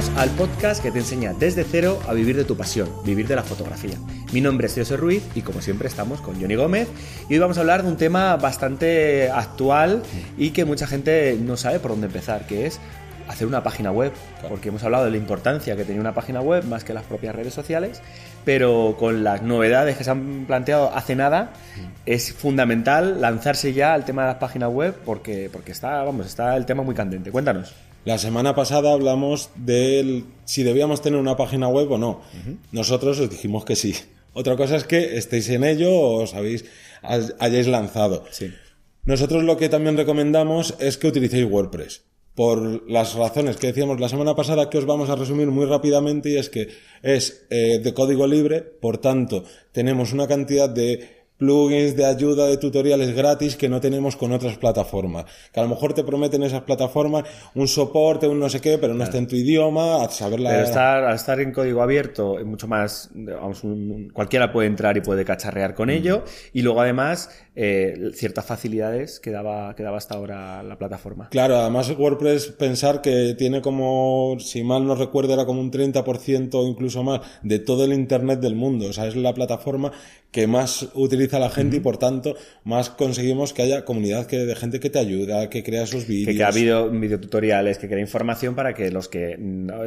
Bienvenidos al podcast que te enseña desde cero a vivir de tu pasión, vivir de la fotografía. Mi nombre es José Ruiz y como siempre estamos con Johnny Gómez y hoy vamos a hablar de un tema bastante actual y que mucha gente no sabe por dónde empezar, que es hacer una página web, porque hemos hablado de la importancia que tenía una página web más que las propias redes sociales, pero con las novedades que se han planteado hace nada, es fundamental lanzarse ya al tema de las páginas web porque, porque está, vamos, está el tema muy candente. Cuéntanos. La semana pasada hablamos de si debíamos tener una página web o no. Nosotros os dijimos que sí. Otra cosa es que estéis en ello o os habéis, hayáis lanzado. Sí. Nosotros lo que también recomendamos es que utilicéis WordPress. Por las razones que decíamos la semana pasada, que os vamos a resumir muy rápidamente, y es que es eh, de código libre, por tanto, tenemos una cantidad de plugins de ayuda, de tutoriales gratis que no tenemos con otras plataformas. Que a lo mejor te prometen esas plataformas un soporte, un no sé qué, pero no está en tu idioma, a saber la... Pero estar, al estar en código abierto, es mucho más, vamos, un- cualquiera puede entrar y puede cacharrear con ello. Y luego además, eh, ciertas facilidades que daba, que daba hasta ahora la plataforma. Claro, además WordPress pensar que tiene como, si mal no recuerdo, era como un 30% o incluso más de todo el Internet del mundo. O sea, es la plataforma que más utiliza la gente y por tanto más conseguimos que haya comunidad que, de gente que te ayuda, que crea esos vídeos. Que crea video, videotutoriales, que crea información para que los que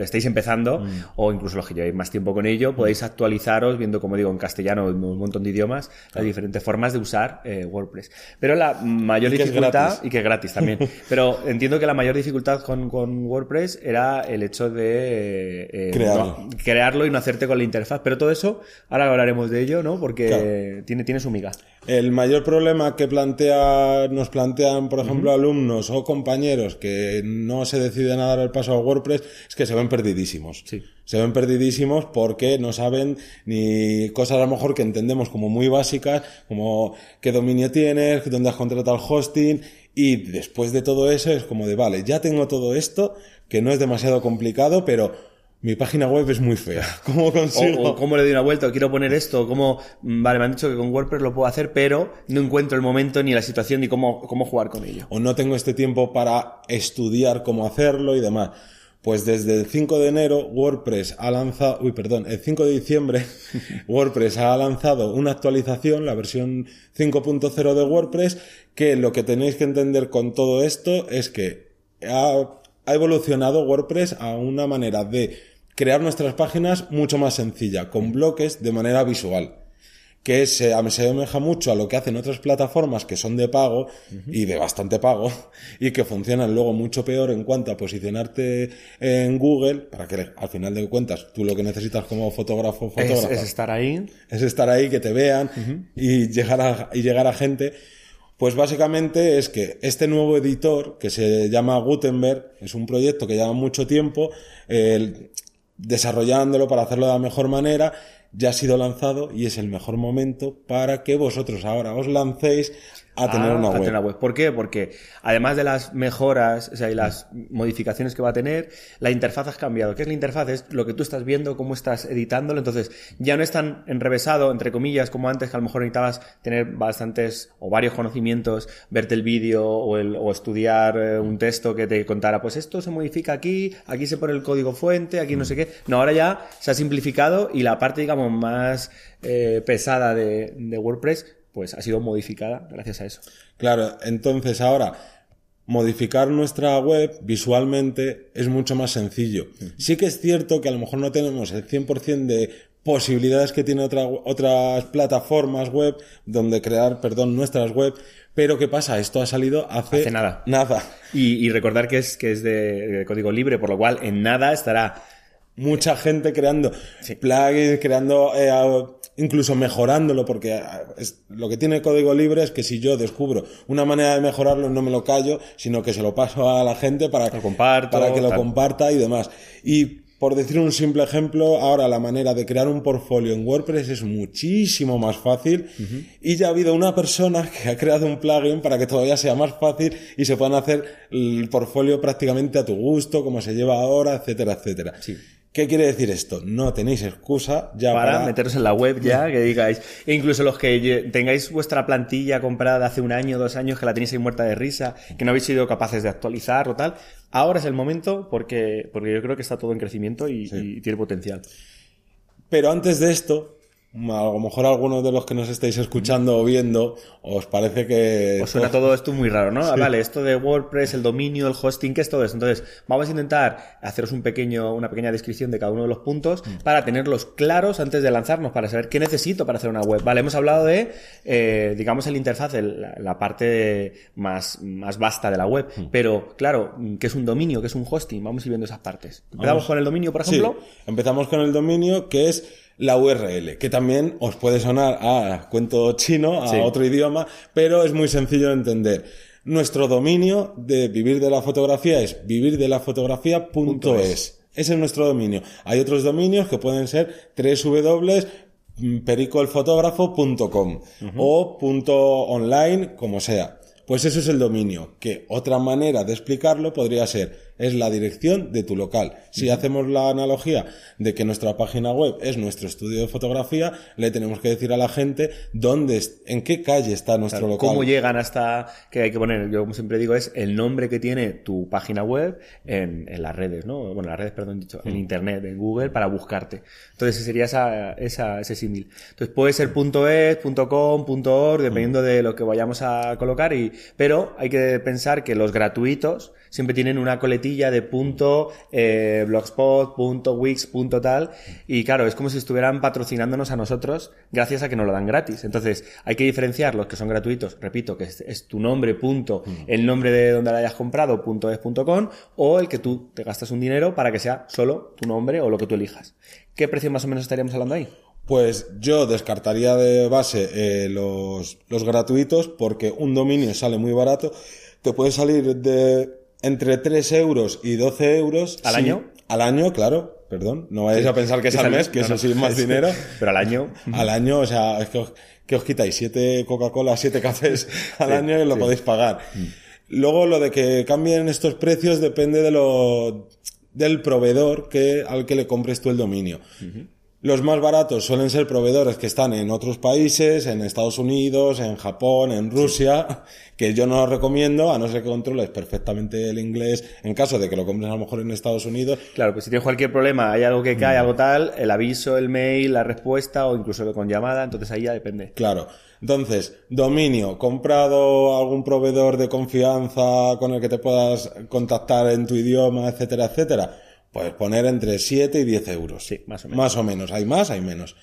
estéis empezando Mm. o incluso los que llevéis más tiempo con ello podáis actualizaros viendo, como digo, en castellano, en un montón de idiomas, las diferentes formas de usar eh, WordPress. Pero la mayor Y dificultad, y que es gratis también, pero entiendo que la mayor dificultad con, con WordPress era el hecho de eh, Crearlo. no- crearlo y no hacerte con la interfaz. Pero todo eso, ahora hablaremos de ello, ¿no? Porque Claro. tiene, tiene su miga. El mayor problema que plantea, nos plantean, por ejemplo, alumnos o compañeros que no se deciden a dar el paso a WordPress es que se ven perdidísimos. Sí. Se ven perdidísimos porque no saben ni cosas a lo mejor que entendemos como muy básicas, como qué dominio tienes, dónde has contratado el hosting, y después de todo eso es como de, vale, ya tengo todo esto, que no es demasiado complicado, pero mi página web es muy fea. ¿Cómo consigo? O, o cómo le doy una vuelta, quiero poner esto, cómo, vale, me han dicho que con WordPress lo puedo hacer, pero no encuentro el momento ni la situación ni cómo, cómo jugar con ello. o no tengo este tiempo para estudiar cómo hacerlo y demás. Pues desde el 5 de enero WordPress ha lanzado, uy, perdón, el 5 de diciembre WordPress ha lanzado una actualización, la versión 5.0 de WordPress, que lo que tenéis que entender con todo esto es que ha, ha evolucionado WordPress a una manera de crear nuestras páginas mucho más sencilla, con bloques de manera visual que se se asemeja mucho a lo que hacen otras plataformas que son de pago y de bastante pago y que funcionan luego mucho peor en cuanto a posicionarte en Google para que al final de cuentas tú lo que necesitas como fotógrafo o Es, estar ahí. es estar ahí, que te vean y, llegar a, y llegar a gente. Pues básicamente es que este nuevo editor, que se llama Gutenberg, es un proyecto que lleva mucho tiempo desarrollándolo para hacerlo de la mejor manera, ya ha sido lanzado y es el mejor momento para que vosotros ahora os lancéis a tener a- una a web. tener una web. ¿Por qué? Porque además de las mejoras o sea, y las modificaciones que va a tener, la interfaz ha cambiado. ¿Qué es la interfaz? Es lo que tú estás viendo, cómo estás editándolo. Entonces, ya no es tan enrevesado, entre comillas, como antes, que a lo mejor necesitabas tener bastantes o varios conocimientos, verte el vídeo o, el- o estudiar eh, un texto que te contara, pues esto se modifica aquí, aquí se pone el código fuente, aquí no sé qué. No, ahora ya se ha simplificado y la parte, digamos, más eh, pesada de, de WordPress, pues ha sido modificada gracias a eso. Claro, entonces ahora modificar nuestra web visualmente es mucho más sencillo. Sí que es cierto que a lo mejor no tenemos el 100% de posibilidades que tiene otra- otras plataformas web donde crear, perdón, nuestras web, pero ¿qué pasa? Esto ha salido hace, Hace nada. Nada. Y, y recordar que es, que es de, de código libre, por lo cual en nada estará. Mucha gente creando plugins, creando, eh, incluso mejorándolo, porque eh, es- lo que tiene código libre es que si yo descubro una manera de mejorarlo, no me lo callo, sino que se lo paso a la gente para, Lo comparto, para que lo tal. comparta y demás. Y por decir un simple ejemplo, ahora la manera de crear un portfolio en WordPress es muchísimo más fácil y ya ha habido una persona que ha creado un plugin para que todavía sea más fácil y se puedan hacer el portfolio prácticamente a tu gusto, como se lleva ahora, etcétera, etcétera. Sí. ¿Qué quiere decir esto? No tenéis excusa ya para, para... meteros en la web ya, que digáis. E incluso los que tengáis vuestra plantilla comprada de hace un año, dos años, que la tenéis ahí muerta de risa, que no habéis sido capaces de actualizar o tal, ahora es el momento porque, porque yo creo que está todo en crecimiento y, y tiene potencial. Pero antes de esto, a lo mejor algunos de los que nos estáis escuchando o viendo, os parece que... Os suena todo esto muy raro, ¿no? Ah, Vale, esto de WordPress, el dominio, el hosting, ¿qué es todo eso? Entonces, vamos a intentar haceros un pequeño, una pequeña descripción de cada uno de los puntos para tenerlos claros antes de lanzarnos, para saber qué necesito para hacer una web. Vale, hemos hablado de, eh, digamos, el interfaz, el- la, la parte más, más vasta de la web. Pero, claro, ¿qué es un dominio? ¿Qué es un hosting? Vamos a ir viendo esas partes. Empezamos con el dominio, por Sí, ejemplo. empezamos con el dominio que es la URL, que también os puede sonar a cuento chino, a Sí. otro idioma, pero es muy sencillo de entender. Nuestro dominio de vivir de la fotografía es vivirdelafotografía.es. Ese es nuestro dominio. Hay otros dominios que pueden ser www.pericoelfotógrafo.com o punto online, como sea. Pues eso es el dominio, que otra manera de explicarlo podría ser, es la dirección de tu local. Si hacemos la analogía de que nuestra página web es nuestro estudio de fotografía, le tenemos que decir a la gente dónde, en qué calle está nuestro local. ¿Cómo llegan hasta que hay que poner? Yo como siempre digo es el nombre que tiene tu página web en, en las redes, ¿no? Bueno, en las redes, perdón, dicho, en internet, en Google para buscarte. Entonces sería esa, esa, ese símil. Entonces puede ser .es, .com, .org, dependiendo de lo que vayamos a colocar y, pero hay que pensar que los gratuitos siempre tienen una coletilla de punto, eh, blogspot, punto, wix, punto tal. Y claro, es como si estuvieran patrocinándonos a nosotros gracias a que nos lo dan gratis. Entonces, hay que diferenciar los que son gratuitos, repito, que es, es tu nombre, punto, el nombre de donde la hayas comprado, punto es, punto com, o el que tú te gastas un dinero para que sea solo tu nombre o lo que tú elijas. ¿Qué precio más o menos estaríamos hablando ahí? Pues yo descartaría de base eh, los, los gratuitos porque un dominio sale muy barato. Te puede salir de entre 3 euros y 12 euros. ¿Al Sí, año? Al año, claro. Perdón. No vayáis a pensar que es al mes, que no, eso sí es más dinero. Pero al año. Al año, o sea, es que os, que os quitáis siete Coca-Cola, siete cafés al Sí, año y lo podéis pagar. Luego, lo de que cambien estos precios depende de lo, del proveedor que, al que le compres tú el dominio. Los más baratos suelen ser proveedores que están en otros países, en Estados Unidos, en Japón, en Rusia, que yo no los recomiendo, a no ser que controles perfectamente el inglés, en caso de que lo compres a lo mejor en Estados Unidos, Claro, pues si tienes cualquier problema, hay algo que cae, algo tal, el aviso, el mail, la respuesta o incluso con llamada, entonces ahí ya depende. Claro. Entonces, dominio, comprado algún proveedor de confianza con el que te puedas contactar en tu idioma, etcétera, etcétera. Puedes poner entre 7 y 10 euros. Sí, más o menos. Más o menos. Hay más, hay menos.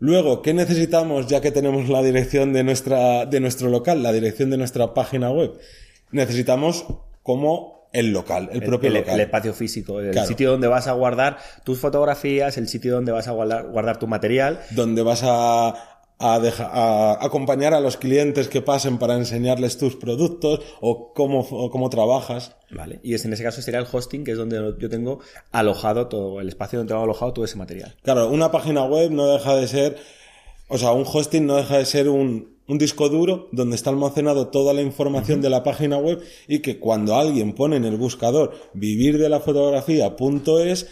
Luego, ¿qué necesitamos ya que tenemos la dirección de nuestra, de nuestro local, la dirección de nuestra página web? Necesitamos como el local, el, propio el, local. el espacio físico, el Claro. sitio donde vas a guardar tus fotografías, el sitio donde vas a guardar, guardar tu material. donde vas a, a, deja- a acompañar a los clientes que pasen para enseñarles tus productos o cómo, o cómo trabajas. Vale. Y es, en ese caso sería el hosting, que es donde yo tengo alojado todo, el espacio donde tengo alojado todo ese material. Claro, una página web no deja de ser, o sea, un hosting no deja de ser un, un disco duro donde está almacenado toda la información de la página web y que cuando alguien pone en el buscador vivir de la fotografía.es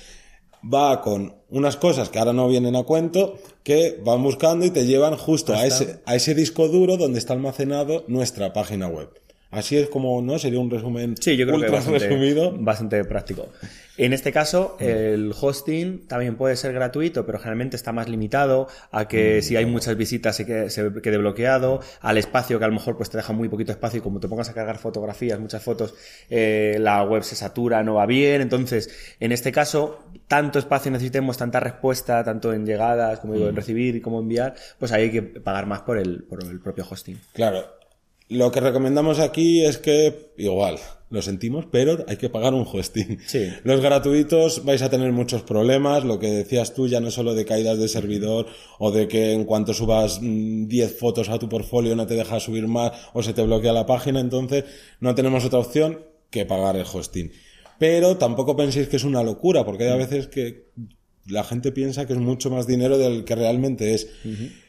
va con unas cosas que ahora no vienen a cuento que van buscando y te llevan justo a ese, a ese disco duro donde está almacenado nuestra página web. Así es como, ¿no? Sería un resumen Sí, yo creo que bastante, resumido. bastante práctico. En este caso, el hosting también puede ser gratuito, pero generalmente está más limitado a que si hay muchas visitas se quede, se quede bloqueado, al espacio que a lo mejor pues te deja muy poquito espacio y como te pongas a cargar fotografías, muchas fotos, eh, la web se satura, no va bien. Entonces, en este caso, tanto espacio necesitemos, tanta respuesta, tanto en llegadas, como digo, en recibir y como enviar, pues ahí hay que pagar más por el, por el propio hosting. Claro. Lo que recomendamos aquí es que, igual, lo sentimos, pero hay que pagar un hosting. Sí. Los gratuitos vais a tener muchos problemas, lo que decías tú, ya no solo de caídas de servidor o de que en cuanto subas mm, 10 fotos a tu portfolio no te deja subir más o se te bloquea la página, entonces no tenemos otra opción que pagar el hosting. Pero tampoco penséis que es una locura, porque hay a veces que la gente piensa que es mucho más dinero del que realmente es.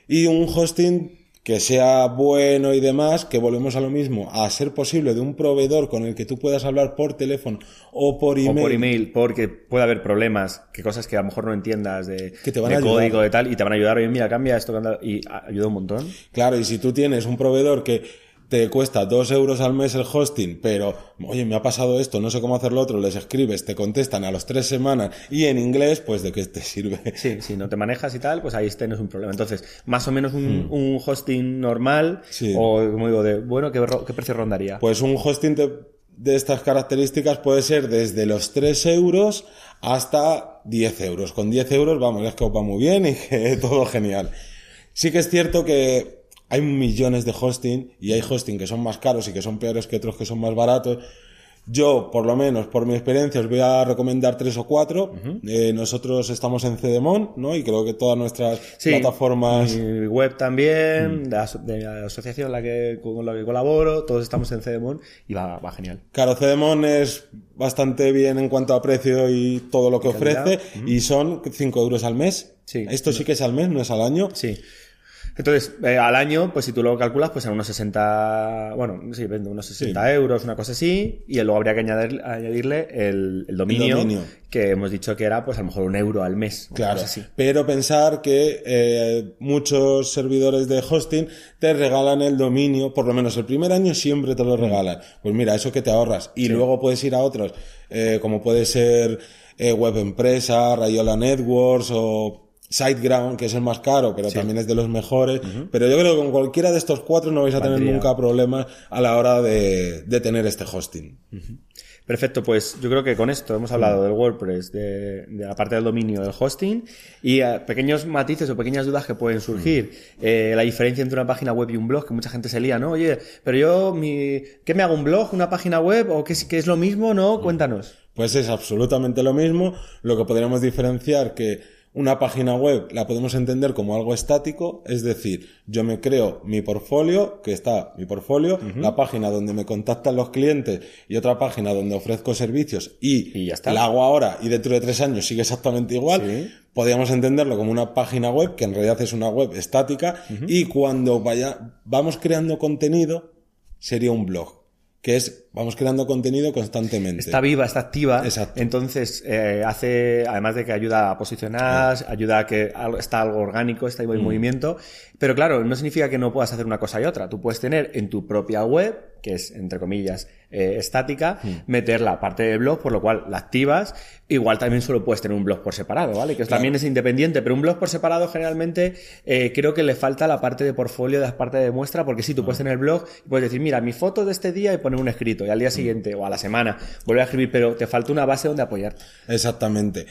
Y un hosting que sea bueno y demás, que volvemos a lo mismo, a ser posible de un proveedor con el que tú puedas hablar por teléfono o por email. O por email, porque puede haber problemas, que cosas que a lo mejor no entiendas de, Que te van de a ayudar. código de tal, y te van a ayudar, oye, mira, cambia esto, y ayuda un montón. Claro, y si tú tienes un proveedor que te cuesta dos euros al mes el hosting, pero, oye, me ha pasado esto, no sé cómo hacer lo otro, les escribes, te contestan a las tres semanas y en inglés, pues de qué te sirve. Sí, si no te manejas y tal, pues ahí tienes un problema. Entonces, más o menos un, un hosting normal, Hmm. Sí. o como digo, de, bueno, ¿qué, precio rondaría? Pues un hosting de, de estas características puede ser desde los 3 euros hasta 10 euros. Con 10 euros, vamos, es que os va muy bien y que todo genial. Sí que es cierto que hay millones de hosting y hay hosting que son más caros y que son peores que otros que son más baratos. Yo, por lo menos, por mi experiencia, os voy a recomendar tres o cuatro. Eh, nosotros estamos en Cedemon, ¿no? Y creo que todas nuestras Sí, plataformas... mi web Mm. también, de, la, aso- de la asociación la que, con la que colaboro, todos estamos en Cedemon y va, va genial. Claro, Cedemon es bastante bien en cuanto a precio y todo lo que ofrece y son 5 euros al mes. Sí. Esto sí que es al mes, no es al año. Sí. Entonces, eh, al año, pues si tú lo calculas, pues en unos 60, bueno, sí, vende unos 60 euros, una cosa así, y luego habría que añadir, añadirle el, el dominio, dominio. que hemos dicho que era, pues a lo mejor un euro al mes. Claro, así. pero pensar que eh, muchos servidores de hosting te regalan el dominio, por lo menos el primer año siempre te lo regalan. Pues mira, eso que te ahorras. Y luego puedes ir a otros, eh, como puede ser Web Empresa, Rayola Networks o SiteGround, que es el más caro, pero también es de los mejores. Pero yo creo que con cualquiera de estos cuatro no vais a tener nunca problemas a la hora de, de tener este hosting. Perfecto, pues yo creo que con esto hemos hablado del WordPress, de, de la parte del dominio, del hosting y eh, pequeños matices o pequeñas dudas que pueden surgir. Eh, la diferencia entre una página web y un blog, que mucha gente se lía, ¿no? Oye, pero yo, mi, ¿qué me hago? ¿Un blog? ¿Una página web? ¿O qué es, qué es lo mismo? ¿No? Cuéntanos. Pues es absolutamente lo mismo. Lo que podríamos diferenciar que una página web la podemos entender como algo estático, es decir, yo me creo mi portfolio, que está mi portfolio, la página donde me contactan los clientes y otra página donde ofrezco servicios y, Y ya está. la hago ahora y dentro de tres años sigue exactamente igual. Sí. Podríamos entenderlo como una página web, que en realidad es una web estática, y cuando vaya, vamos creando contenido, sería un blog, que es, vamos creando contenido constantemente. Está viva, está activa. Exacto. Entonces, eh, hace, además de que ayuda a posicionar, ayuda a que algo- está algo orgánico, está en movimiento. Pero claro, no significa que no puedas hacer una cosa y otra. Tú puedes tener en tu propia web, que es, entre comillas, eh, estática, meter la parte de blog, por lo cual la activas. Igual también solo puedes tener un blog por separado, ¿vale? Que Claro. también es independiente, pero un blog por separado generalmente eh, creo que le falta la parte de portfolio, la parte de muestra, porque sí, tú puedes tener el blog y puedes decir, mira, mi foto de este día y poner un escrito, y al día siguiente o a la semana vuelve a escribir, pero te falta una base donde apoyarte. Exactamente.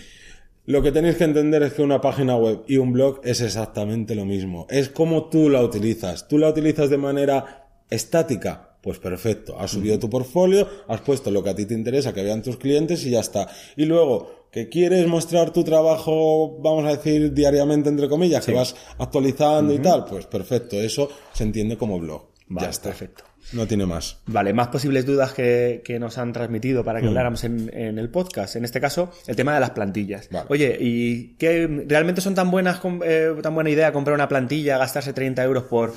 Lo que tenéis que entender es que una página web y un blog es exactamente lo mismo. Es como tú la utilizas. Tú la utilizas de manera estática. Pues perfecto. Has subido tu portfolio, has puesto lo que a ti te interesa que vean tus clientes y ya está. Y luego, que quieres mostrar tu trabajo, vamos a decir, diariamente, entre comillas, que vas actualizando y tal, pues perfecto. Eso se entiende como blog. Vale, ya está. perfecto. No tiene más. Vale, más posibles dudas que, que nos han transmitido para que habláramos en, en el podcast. En este caso, el tema de las plantillas. Vale. Oye, ¿y qué realmente son tan buenas, eh, tan buena idea comprar una plantilla, gastarse 30 euros por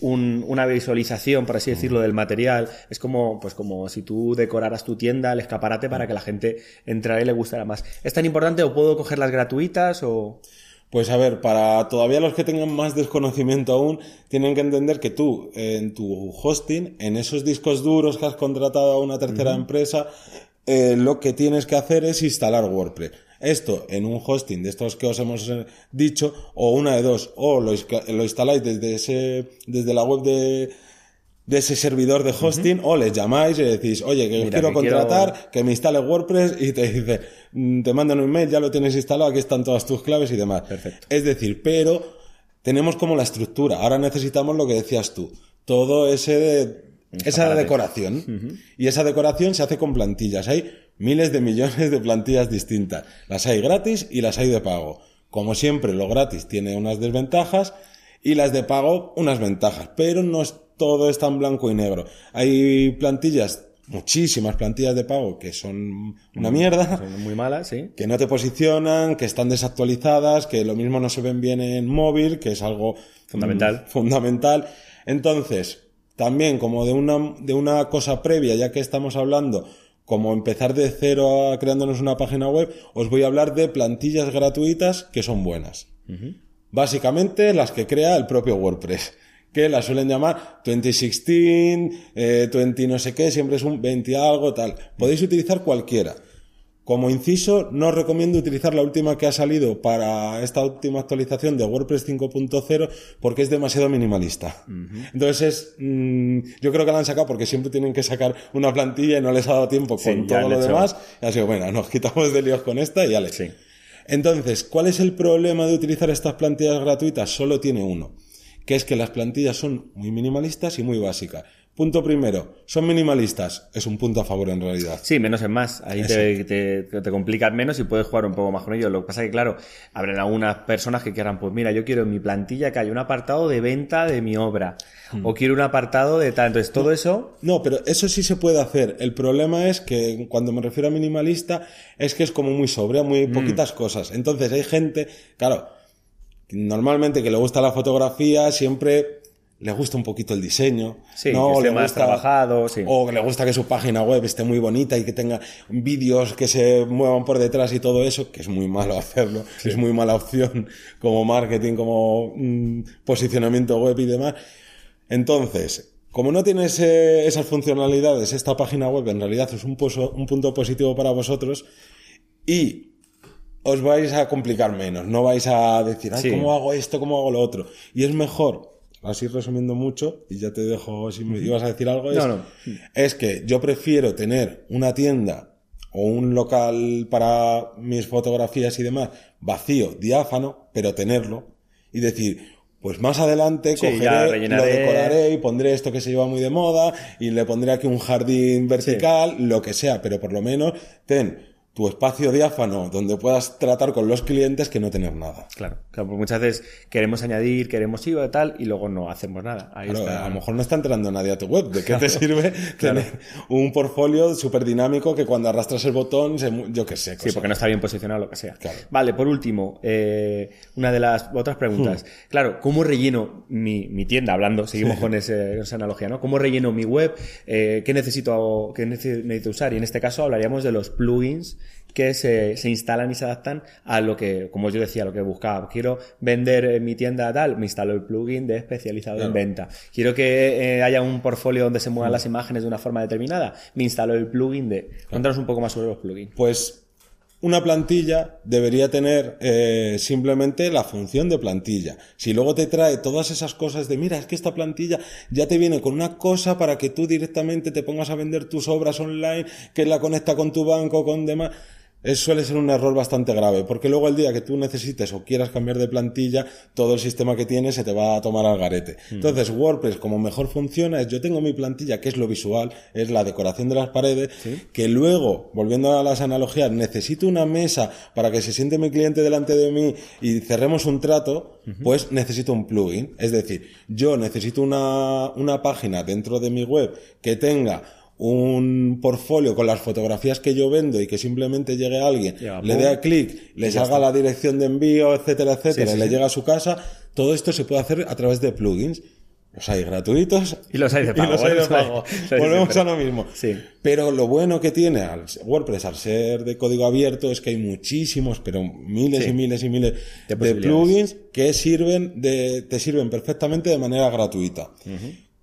un- una visualización, por así decirlo, del material? Es como, pues como si tú decoraras tu tienda, el escaparate, para que la gente entrara y le gustara más. ¿Es tan importante o puedo cogerlas gratuitas o...? Pues a ver, para todavía los que tengan más desconocimiento aún, tienen que entender que tú, en tu hosting, en esos discos duros que has contratado a una tercera empresa, eh, lo que tienes que hacer es instalar WordPress. Esto en un hosting de estos que os hemos eh, dicho, o una de dos, o lo, lo instaláis desde ese, desde la web de, de ese servidor de hosting, o les llamáis y decís, oye, que Mira, quiero que quiero- contratar, que me instale WordPress y te dice, mm, te mandan un email, ya lo tienes instalado, aquí están todas tus claves y demás. Perfecto. Es decir, pero tenemos como la estructura. Ahora necesitamos lo que decías tú. Todo ese de- esa decoración. Y esa decoración se hace con plantillas. Hay miles de millones de plantillas distintas. Las hay gratis y las hay de pago. Como siempre, lo gratis tiene unas desventajas y las de pago unas ventajas. Pero no es todo es tan blanco y negro. Hay plantillas muchísimas plantillas de pago que son una mierda, Son muy malas, sí. que no te posicionan, que están desactualizadas, que lo mismo no se ven bien en móvil, que es algo Fundamental. mm, fundamental. Entonces, también como de una, de una cosa previa, ya que estamos hablando, como empezar de cero a creándonos una página web, os voy a hablar de plantillas gratuitas que son buenas. Básicamente las que crea el propio WordPress, que las suelen llamar 2016, eh, 20 no sé qué, siempre es un 20 algo, tal. Podéis utilizar cualquiera. Como inciso, no os recomiendo utilizar la última que ha salido para esta última actualización de WordPress 5.0 porque es demasiado minimalista. Entonces es, mm, yo creo que la han sacado porque siempre tienen que sacar una plantilla y no les ha dado tiempo Sí, con todo lo hecho- demás. Y ha sido, bueno, nos quitamos de líos con esta y ya le. Sí. Entonces, ¿cuál es el problema de utilizar estas plantillas gratuitas? Solo tiene uno, que es que las plantillas son muy minimalistas y muy básicas. Punto primero, son minimalistas, es un punto a favor en realidad. Sí, menos es más. Ahí te, te, te complicas menos y puedes jugar un poco más con ellos. Lo que pasa es que, claro, habrán algunas personas que quieran, pues mira, yo quiero en mi plantilla que haya un apartado de venta de mi obra. O quiero un apartado de tal. Entonces, todo eso. No, pero eso sí se puede hacer. El problema es que cuando me refiero a minimalista es que es como muy sobria, muy Mm. poquitas cosas. Entonces hay gente, claro, normalmente que le gusta la fotografía, siempre le gusta un poquito el diseño. Sí, ¿no? que esté le más gusta- trabajado, sí. O que le gusta que su página web esté muy bonita y que tenga vídeos que se muevan por detrás y todo eso, que es muy malo hacerlo, es muy mala opción como marketing, como mm, posicionamiento web y demás. Entonces, como no tiene ese- esas funcionalidades, esta página web en realidad es un, poso- un punto positivo para vosotros y os vais a complicar menos, no vais a decir, ay, Sí. ¿cómo hago esto? ¿Cómo hago lo otro? Y es mejor, así resumiendo mucho, y ya te dejo si me ibas a decir algo, es, No, no. es que yo prefiero tener una tienda o un local para mis fotografías y demás vacío, diáfano, pero tenerlo y decir, pues más adelante Sí, cogeré, lo decoraré y pondré esto que se lleva muy de moda y le pondré aquí un jardín vertical, lo que sea, pero por lo menos ten tu espacio diáfano donde puedas tratar con los clientes que no tener nada. Claro, claro, porque muchas veces queremos añadir, queremos ir o tal, y luego no hacemos nada. Ahí Claro, está. a lo mejor no está entrando nadie a tu web. ¿De qué te sirve tener un portfolio súper dinámico que cuando arrastras el botón, se yo qué sé. Sí, cosas? porque no está bien posicionado, lo que sea. Vale, por último, eh, una de las otras preguntas. Claro, ¿cómo relleno mi, mi tienda? Hablando, seguimos con ese- esa analogía, ¿no? ¿Cómo relleno mi web? Eh, ¿Qué necesito, qué nece- necesito usar? Y en este caso hablaríamos de los plugins que se, se instalan y se adaptan a lo que, como yo decía, lo que buscaba. Quiero vender en mi tienda tal, me instalo el plugin de especializado en Claro. venta. Quiero que eh, haya un portfolio donde se muevan las imágenes de una forma determinada, me instalo el plugin de... Cuéntanos un poco más sobre los plugins. Pues una plantilla debería tener eh, simplemente la función de plantilla. Si luego te trae todas esas cosas de, mira, es que esta plantilla ya te viene con una cosa para que tú directamente te pongas a vender tus obras online, que la conecta con tu banco, con demás. Es, suele ser un error bastante grave, porque luego el día que tú necesites o quieras cambiar de plantilla, todo el sistema que tienes se te va a tomar al garete. Entonces, WordPress, como mejor funciona, es yo tengo mi plantilla, que es lo visual, es la decoración de las paredes, que luego, volviendo a las analogías, necesito una mesa para que se siente mi cliente delante de mí y cerremos un trato, pues necesito un plugin. Es decir, yo necesito una, una página dentro de mi web que tenga un portfolio con las fotografías que yo vendo y que simplemente llegue alguien, Ya, le dé a clic, le salga la dirección de envío, etcétera, etcétera, Sí, sí, y le llega a su casa, todo esto se puede hacer a través de plugins. Los hay gratuitos Y los hay de pago, y los hay de Los hay. pago. Sí, sí, Volvemos a lo mismo. Sí. Pero lo bueno que tiene al WordPress al ser de código abierto es que hay muchísimos, pero miles Sí. y miles y miles De plugins que sirven de, te sirven perfectamente de manera gratuita.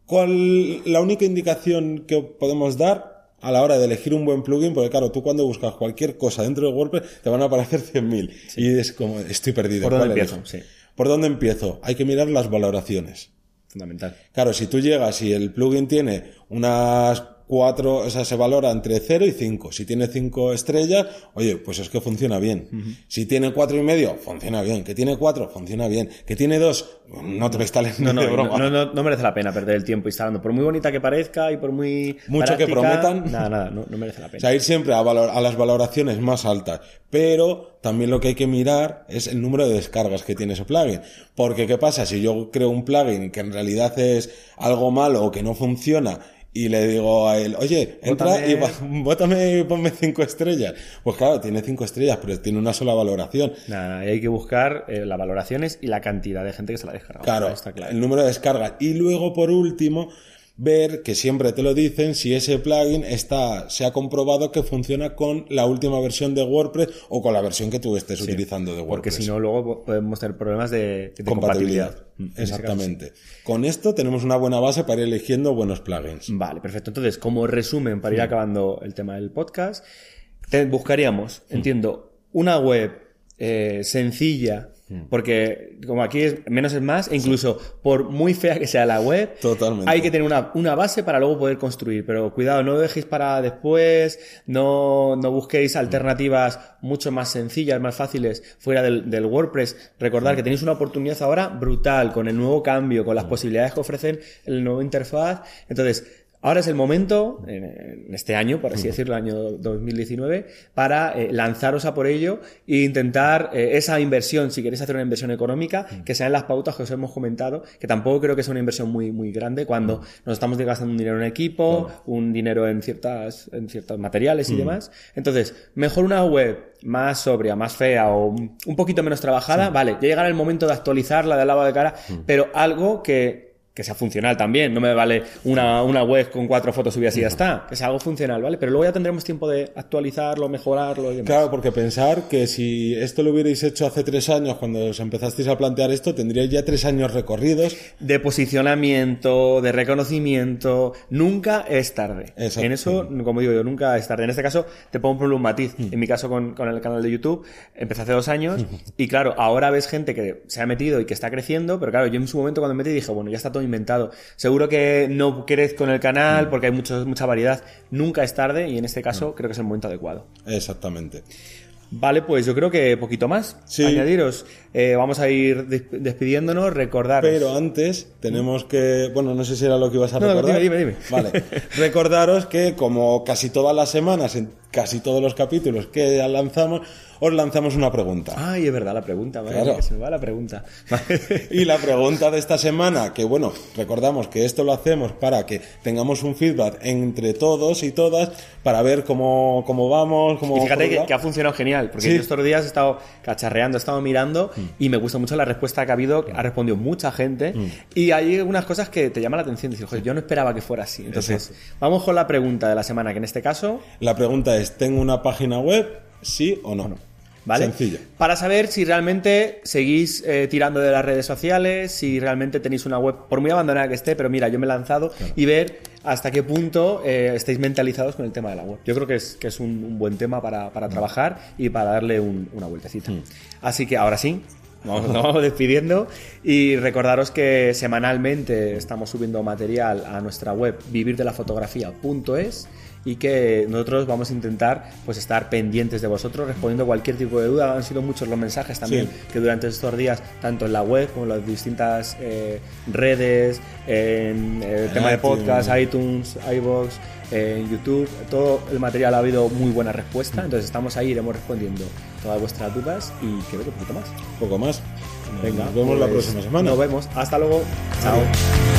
¿Cuál la única indicación que podemos dar a la hora de elegir un buen plugin? Porque claro, tú cuando buscas cualquier cosa dentro de WordPress te van a aparecer 100.000 y es como estoy perdido. ¿Por dónde ¿cuál empiezo? Sí. ¿Por dónde empiezo? Hay que mirar las valoraciones. Fundamental. Claro, si tú llegas y el plugin tiene unas cuatro, o sea, se valora entre 0 y 5. Si tiene 5 estrellas, oye, pues es que funciona bien. Si tiene cuatro y medio, funciona bien. Que tiene 4, funciona bien. Que tiene 2, no te lo instales No, no, de broma. no, no, no merece la pena perder el tiempo instalando. Por muy bonita que parezca y por muy. Mucho que prometan. Nada, nada, no, no merece la O pena. sea, ir siempre a, valor- a las valoraciones más altas. Pero también lo que hay que mirar es el número de descargas que tiene ese plugin. Porque, ¿qué pasa? Si yo creo un plugin que en realidad es algo malo o que no funciona y le digo a él, oye, entra Bótame- y va- bótame y ponme cinco estrellas. Pues claro, tiene cinco estrellas, pero tiene una sola valoración. Nada, y hay que buscar eh, las valoraciones y la cantidad de gente que se la ha descargado. Claro, está claro. el número de descargas. Y luego, por último, ver que siempre te lo dicen si ese plugin está, se ha comprobado que funciona con la última versión de WordPress o con la versión que tú estés utilizando de WordPress. Porque si no, luego po- podemos tener problemas de, de compatibilidad. compatibilidad. Mm, caso, Exactamente. Con esto tenemos una buena base para ir eligiendo buenos plugins. Vale, perfecto. Entonces, como resumen, para ir acabando el tema del podcast, te buscaríamos, entiendo, una web eh, sencilla, porque como aquí es menos es más, e incluso por muy fea que sea la web, Totalmente. hay que tener una, una base para luego poder construir. Pero cuidado, no lo dejéis para después, no, no busquéis alternativas mucho más sencillas, más fáciles fuera del, del WordPress. Recordad que tenéis una oportunidad ahora brutal con el nuevo cambio, con las posibilidades que ofrecen el nuevo interfaz. Entonces, Ahora es el momento, en este año, por así decirlo, el año 2019, para eh, lanzaros a por ello e intentar eh, esa inversión, si queréis hacer una inversión económica, que sean las pautas que os hemos comentado, que tampoco creo que sea una inversión muy, muy grande cuando nos estamos gastando un dinero en equipo, un dinero en ciertas, en ciertos materiales y demás. Entonces, mejor una web más sobria, más fea o un poquito menos trabajada, vale, ya llegará el momento de actualizarla de lado de cara, pero algo que que sea funcional también. No me vale una, una web con cuatro fotos subidas y ya está. Que sea algo funcional, ¿vale? Pero luego ya tendremos tiempo de actualizarlo, mejorarlo y demás. Claro, porque pensar que si esto lo hubierais hecho hace tres años, cuando os empezasteis a plantear esto, tendríais ya tres años recorridos. De posicionamiento, de reconocimiento, nunca es tarde. Exacto. En eso, como digo yo, nunca es tarde. En este caso, te pongo un matiz. En mi caso, con, con el canal de YouTube, empecé hace dos años y claro, ahora ves gente que se ha metido y que está creciendo, pero claro, yo en su momento cuando me metí dije, bueno, ya está todo inventado. Seguro que no crezco en el canal porque hay mucho, mucha variedad. Nunca es tarde y en este caso creo que es el momento adecuado. Exactamente. Vale, pues yo creo que poquito más. Sí. Añadiros. Eh, vamos a ir des- despidiéndonos. Recordaros. Pero antes tenemos que, bueno, no sé si era lo que ibas a No, recordar. dime, dime, dime. Vale. Recordaros que como casi todas las semanas, en casi todos los capítulos que lanzamos, os lanzamos una pregunta. Ay, es verdad, la pregunta, madre Claro. que se me va la pregunta. Y la pregunta de esta semana, que bueno, recordamos que esto lo hacemos para que tengamos un feedback entre todos y todas, para ver cómo, cómo vamos, cómo... Y fíjate que, que ha funcionado genial, porque Sí. yo estos días he estado cacharreando, he estado mirando y me gusta mucho la respuesta que ha habido, ha respondido mucha gente y hay unas cosas que te llaman la atención, dices, "Joder, yo no esperaba que fuera así. Entonces, vamos con la pregunta de la semana, que en este caso, La pregunta es, ¿tengo una página web? ¿Sí o no? ¿vale? Sencillo. Para saber si realmente seguís eh, tirando de las redes sociales, si realmente tenéis una web, por muy abandonada que esté, pero mira, yo me he lanzado y ver hasta qué punto eh, estáis mentalizados con el tema de la web. Yo creo que es, que es un, un buen tema para, para trabajar y para darle un- una vueltecita. Así que ahora sí. Nos vamos despidiendo y recordaros que semanalmente estamos subiendo material a nuestra web vivirdelafotografía.es y que nosotros vamos a intentar pues estar pendientes de vosotros respondiendo cualquier tipo de duda han sido muchos los mensajes también Sí. que durante estos días tanto en la web como en las distintas eh, redes en eh, el tema de podcast iTunes iBox en YouTube todo el material ha habido muy buena respuesta entonces estamos ahí iremos respondiendo todas vuestras dudas y creo que un poquito más Poco más. venga Nos vemos la pues, próxima semana. nos vemos hasta luego chao Adiós.